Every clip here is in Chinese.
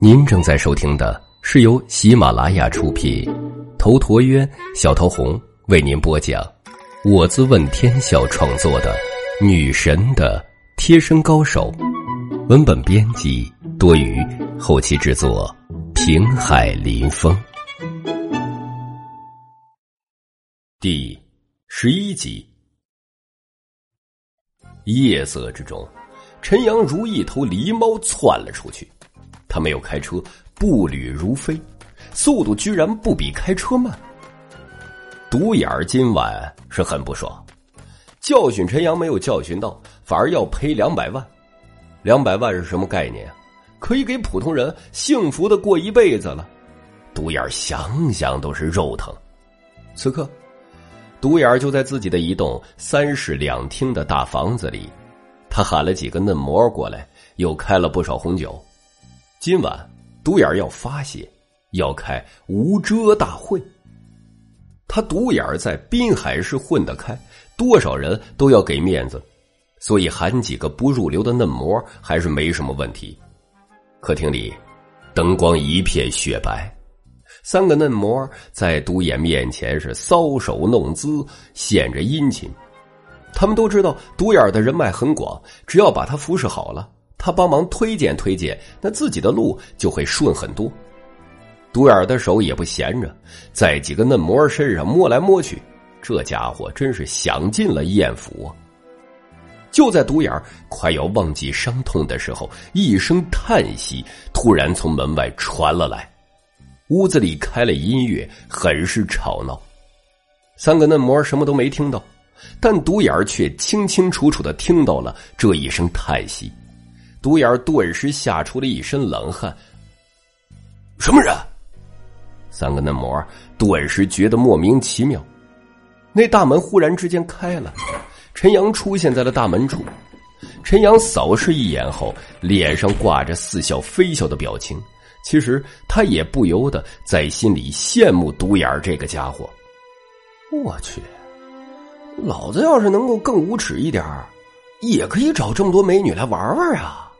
您正在收听的是由喜马拉雅出品，头陀渊、小桃红为您播讲，我自问天笑创作的《女神的贴身高手》，文本编辑多余，后期制作平海林风，第十一集。夜色之中，陈阳如一头狸猫窜了出去。他没有开车，步履如飞，速度居然不比开车慢。独眼儿今晚是很不爽，教训陈阳没有教训到，反而要赔两百万。两百万是什么概念？可以给普通人幸福的过一辈子了。独眼儿想想都是肉疼。此刻。独眼就在自己的一栋三室两厅的大房子里，他喊了几个嫩模过来，又开了不少红酒。今晚独眼要发泄，要开无遮大会。他独眼在滨海市混得开，多少人都要给面子，所以喊几个不入流的嫩模还是没什么问题。客厅里灯光一片雪白。三个嫩模在独眼面前是搔首弄姿，显着殷勤。他们都知道独眼的人脉很广，只要把他服侍好了，他帮忙推荐推荐，那自己的路就会顺很多。独眼的手也不闲着，在几个嫩模身上摸来摸去，这家伙真是享尽了艳福。就在独眼快要忘记伤痛的时候，一声叹息突然从门外传了来。屋子里开了音乐，很是吵闹。三个嫩模什么都没听到，但独眼却清清楚楚的听到了这一声叹息。独眼顿时吓出了一身冷汗。什么人？三个嫩模顿时觉得莫名其妙。那大门忽然之间开了，陈阳出现在了大门处。陈阳扫视一眼后，脸上挂着似笑非笑的表情。其实他也不由得在心里羡慕独眼这个家伙。我去，老子要是能够更无耻一点也可以找这么多美女来玩玩啊！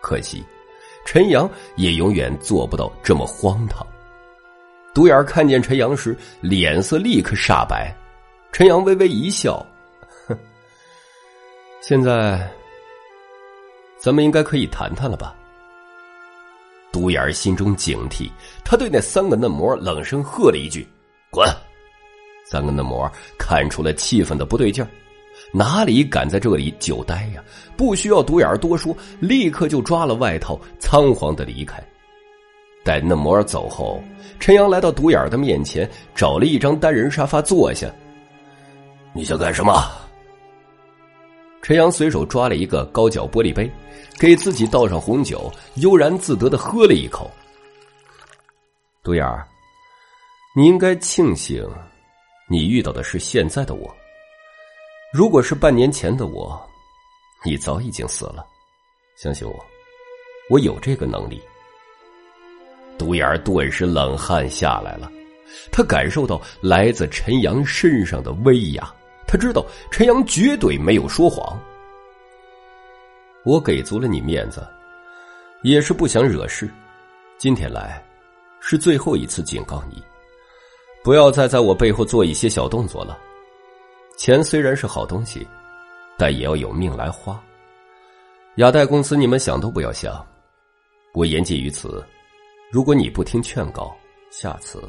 可惜，陈阳也永远做不到这么荒唐。独眼看见陈阳时，脸色立刻煞白。陈阳微微一笑：“哼，现在咱们应该可以谈谈了吧？”独眼心中警惕，他对那三个嫩模冷声喝了一句：“滚！”三个嫩模看出了气氛的不对劲儿，哪里敢在这里久待呀？不需要独眼多说，立刻就抓了外套，仓皇的离开。待嫩模走后，陈阳来到独眼的面前，找了一张单人沙发坐下。你想干什么？陈阳随手抓了一个高脚玻璃杯。给自己倒上红酒，悠然自得的喝了一口。独眼儿，你应该庆幸，你遇到的是现在的我。如果是半年前的我，你早已经死了。相信我，我有这个能力。独眼儿顿时冷汗下来了，他感受到来自陈阳身上的威压，他知道陈阳绝对没有说谎。我给足了你面子，也是不想惹事。今天来，是最后一次警告你，不要再在我背后做一些小动作了。钱虽然是好东西，但也要有命来花。雅代公司，你们想都不要想。我言尽于此。如果你不听劝告，下次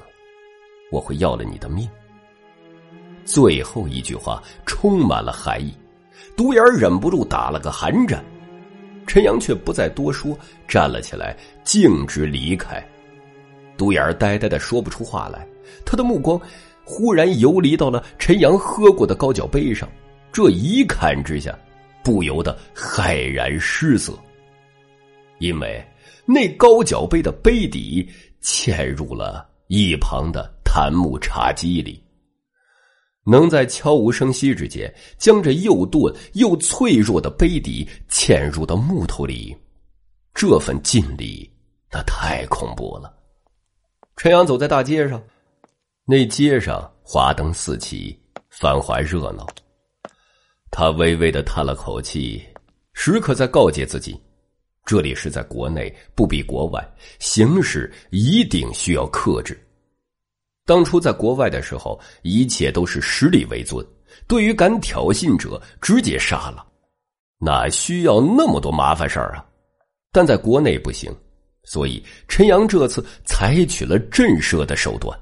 我会要了你的命。最后一句话充满了寒意，独眼忍不住打了个寒战。陈阳却不再多说，站了起来，径直离开。独眼呆呆的说不出话来，他的目光忽然游离到了陈阳喝过的高脚杯上，这一看之下，不由得骇然失色，因为那高脚杯的杯底嵌入了一旁的檀木茶几里。能在悄无声息之间将这又钝又脆弱的杯底嵌入到木头里，这份劲力那太恐怖了。陈阳走在大街上，那街上花灯四起，繁华热闹。他微微的叹了口气，时刻在告诫自己：这里是在国内，不比国外，行事一定需要克制。当初在国外的时候，一切都是实力为尊，对于敢挑衅者，直接杀了，哪需要那么多麻烦事儿啊？但在国内不行，所以陈阳这次采取了震慑的手段。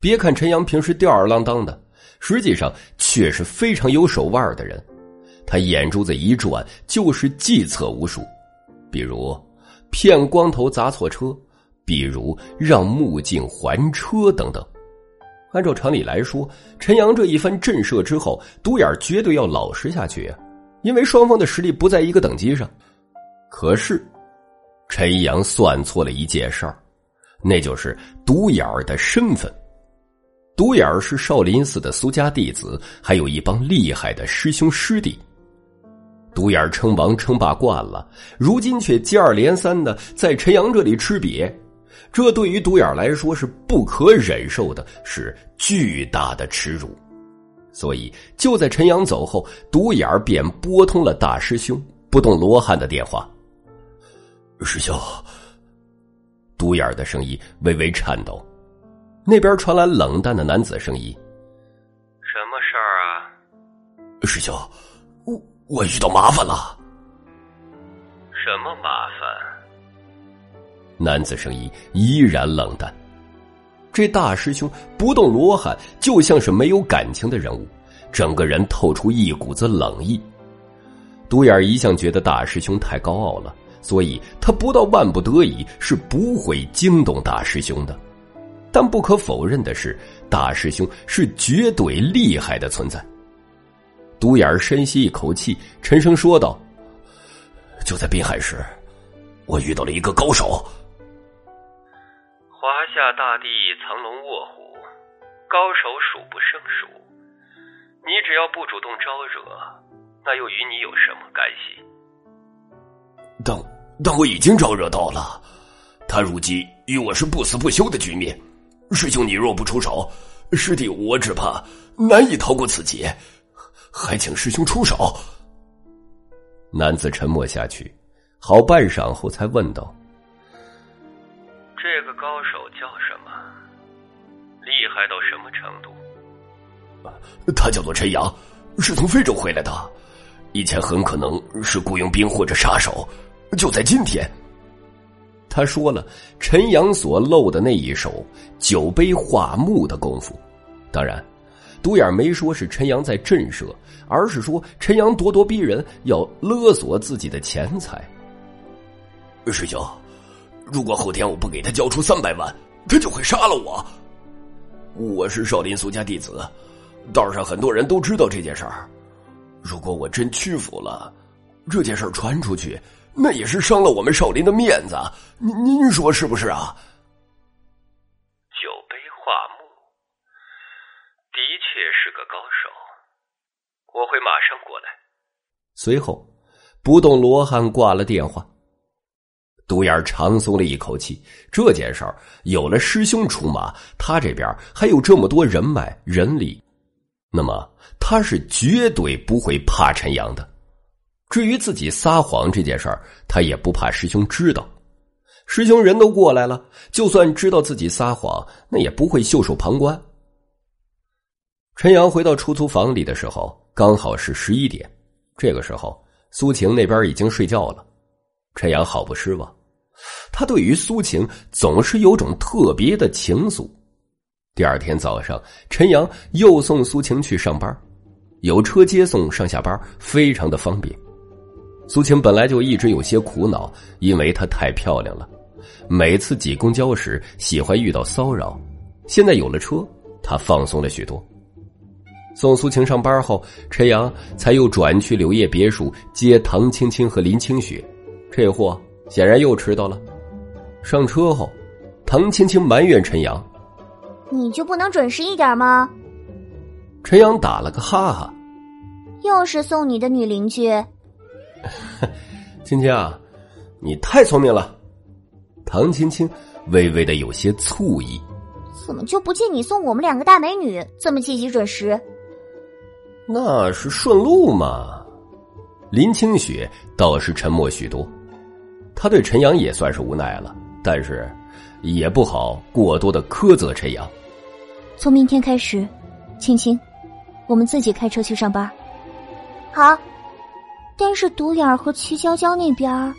别看陈阳平时吊儿郎当的，实际上却是非常有手腕的人。他眼珠子一转，就是计策无数。比如骗光头砸错车，比如让木镜还车等等。按照常理来说，陈阳这一番震慑之后，独眼绝对要老实下去啊，因为双方的实力不在一个等级上。可是，陈阳算错了一件事儿，那就是独眼儿的身份。独眼儿是少林寺的苏家弟子，还有一帮厉害的师兄师弟。独眼儿称王称霸惯了，如今却接二连三的在陈阳这里吃瘪，这对于独眼儿来说是不可忍受的，是巨大的耻辱。所以就在陈阳走后，独眼儿便拨通了大师兄不动罗汉的电话。师兄，独眼的声音微微颤抖，那边传来冷淡的男子声音：“什么事儿啊？师兄。”我我遇到麻烦了，什么麻烦？男子声音依然冷淡。这大师兄不动罗汉，就像是没有感情的人物，整个人透出一股子冷意。独眼一向觉得大师兄太高傲了，所以他不到万不得已是不会惊动大师兄的。但不可否认的是，大师兄是绝对厉害的存在。独眼深吸一口气，沉声说道：“就在滨海时，我遇到了一个高手。华夏大地藏龙卧虎，高手数不胜数。你只要不主动招惹，那又与你有什么干系？但但我已经招惹到了，他如今与我是不死不休的局面。师兄，你若不出手，师弟我只怕难以逃过此劫。”还请师兄出手。男子沉默下去，好半晌后才问道：“这个高手叫什么？厉害到什么程度？”他叫做陈阳，是从非洲回来的，以前很可能是雇佣兵或者杀手。就在今天，他说了陈阳所露的那一手酒杯化木的功夫，当然。独眼没说是陈阳在震慑，而是说陈阳咄咄逼人，要勒索自己的钱财。师兄，如果后天我不给他交出三百万，他就会杀了我。我是少林俗家弟子，道上很多人都知道这件事儿。如果我真屈服了，这件事传出去，那也是伤了我们少林的面子。您您说是不是啊？酒杯画木的确是个高手我会马上过来。随后，不动罗汉挂了电话。独眼长松了一口气，这件事儿有了师兄出马，他这边还有这么多人脉人力，那么他是绝对不会怕陈阳的。至于自己撒谎这件事儿，他也不怕师兄知道。师兄人都过来了，就算知道自己撒谎，那也不会袖手旁观。陈阳回到出租房里的时候。刚好是十一点，这个时候苏晴那边已经睡觉了。陈阳好不失望，他对于苏晴总是有种特别的情愫。第二天早上，陈阳又送苏晴去上班，有车接送上下班，非常的方便。苏晴本来就一直有些苦恼，因为她太漂亮了，每次挤公交时喜欢遇到骚扰。现在有了车，她放松了许多。送苏晴上班后，陈阳才又转去柳叶别墅接唐青青和林清雪。这货显然又迟到了。上车后，唐青青埋怨陈阳：“你就不能准时一点吗？”陈阳打了个哈哈：“又是送你的女邻居。”青青啊，你太聪明了。唐青青微微的有些醋意：“怎么就不见你送我们两个大美女这么积极准时？”那是顺路嘛，林清雪倒是沉默许多。他对陈阳也算是无奈了，但是也不好过多的苛责陈阳。从明天开始，青青，我们自己开车去上班。好，但是独眼儿和齐娇娇那边，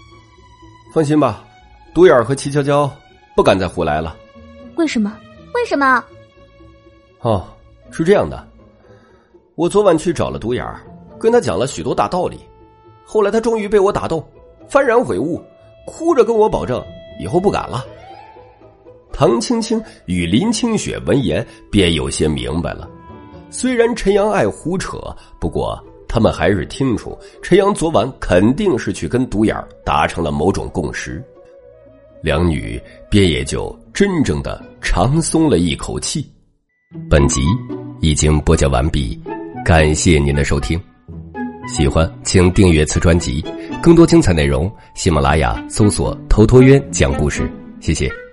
放心吧，独眼儿和齐娇娇不敢再胡来了。为什么？为什么？哦，是这样的，我昨晚去找了独眼儿，跟他讲了许多大道理，后来他终于被我打动，幡然悔悟，哭着跟我保证以后不敢了。唐青青与林清雪闻言便有些明白了，虽然陈阳爱胡扯，不过他们还是听出陈阳昨晚肯定是去跟独眼达成了某种共识，两女便也就真正的长松了一口气。本集已经播讲完毕，感谢您的收听，喜欢请订阅此专辑，更多精彩内容，喜马拉雅搜索“头陀渊讲故事”，谢谢。